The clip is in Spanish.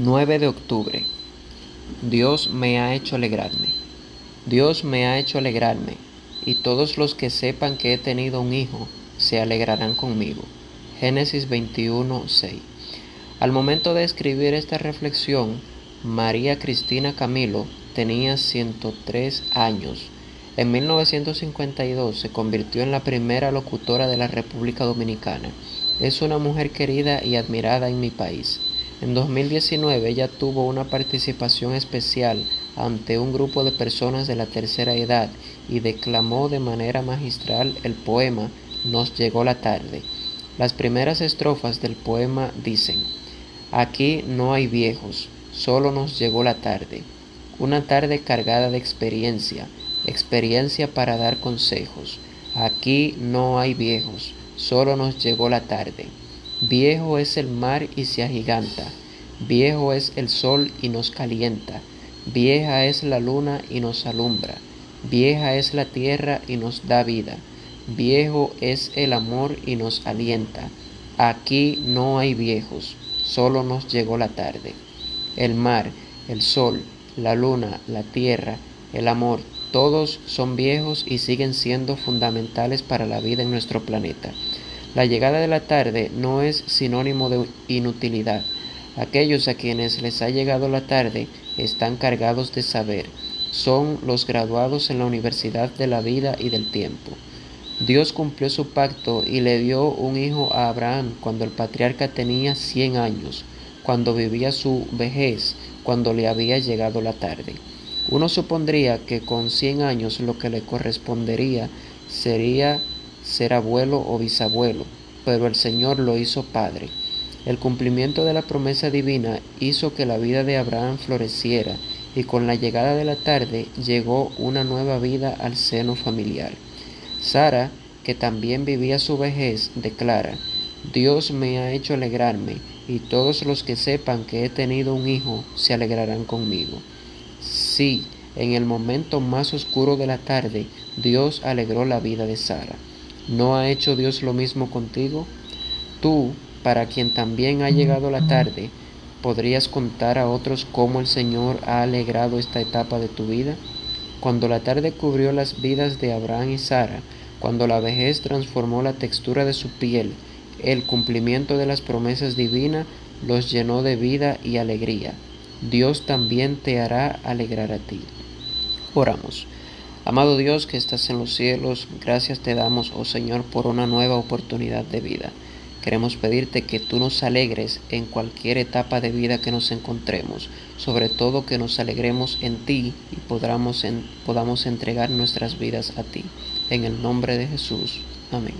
9 de octubre. Dios me ha hecho alegrarme. Dios me ha hecho alegrarme, y todos los que sepan que he tenido un hijo se alegrarán conmigo. Génesis 21, 6. Al momento de escribir esta reflexión, María Cristina Camilo tenía 103 años. En 1952 se convirtió en la primera locutora de la República Dominicana. Es una mujer querida y admirada en mi país. En 2019 ella tuvo una participación especial ante un grupo de personas de la tercera edad y declamó de manera magistral el poema Nos llegó la tarde. Las primeras estrofas del poema dicen, Aquí no hay viejos, solo nos llegó la tarde, una tarde cargada de experiencia, experiencia para dar consejos. Aquí no hay viejos, solo nos llegó la tarde. Viejo es el mar y se agiganta, viejo es el sol y nos calienta, vieja es la luna y nos alumbra, vieja es la tierra y nos da vida, viejo es el amor y nos alienta. Aquí no hay viejos, solo nos llegó la tarde. El mar, el sol, la luna, la tierra, el amor, todos son viejos y siguen siendo fundamentales para la vida en nuestro planeta. La llegada de la tarde no es sinónimo de inutilidad. Aquellos a quienes les ha llegado la tarde están cargados de saber. Son los graduados en la Universidad de la Vida y del Tiempo. Dios cumplió su pacto y le dio un hijo a Abraham cuando el patriarca tenía cien años, cuando vivía su vejez, cuando le había llegado la tarde. Uno supondría que con cien años lo que le correspondería sería ser abuelo o bisabuelo, pero el Señor lo hizo padre. El cumplimiento de la promesa divina hizo que la vida de Abraham floreciera y con la llegada de la tarde llegó una nueva vida al seno familiar. Sara, que también vivía su vejez, declara, Dios me ha hecho alegrarme, y todos los que sepan que he tenido un hijo se alegrarán conmigo. Sí, en el momento más oscuro de la tarde, Dios alegró la vida de Sara. ¿No ha hecho Dios lo mismo contigo? Tú, para quien también ha llegado la tarde, ¿podrías contar a otros cómo el Señor ha alegrado esta etapa de tu vida? Cuando la tarde cubrió las vidas de Abraham y Sara, cuando la vejez transformó la textura de su piel, el cumplimiento de las promesas divinas los llenó de vida y alegría. Dios también te hará alegrar a ti. Oramos. Amado Dios que estás en los cielos, gracias te damos, oh Señor, por una nueva oportunidad de vida. Queremos pedirte que tú nos alegres en cualquier etapa de vida que nos encontremos, sobre todo que nos alegremos en ti y podamos, podamos entregar nuestras vidas a ti. En el nombre de Jesús. Amén.